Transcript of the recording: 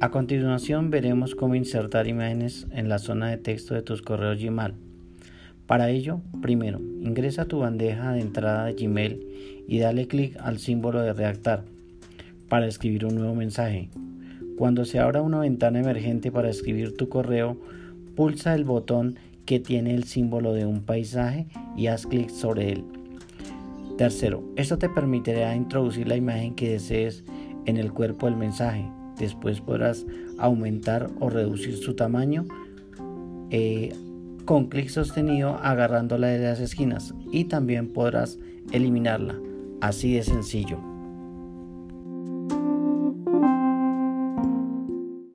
A continuación veremos cómo insertar imágenes en la zona de texto de tus correos Gmail. Para ello, primero, ingresa a tu bandeja de entrada de Gmail y dale clic al símbolo de redactar para escribir un nuevo mensaje. Cuando se abra una ventana emergente para escribir tu correo, pulsa el botón que tiene el símbolo de un paisaje y haz clic sobre él. Tercero, esto te permitirá introducir la imagen que desees en el cuerpo del mensaje Después podrás aumentar o reducir su tamaño eh, con clic sostenido agarrándola de las esquinas y también podrás eliminarla. Así de sencillo.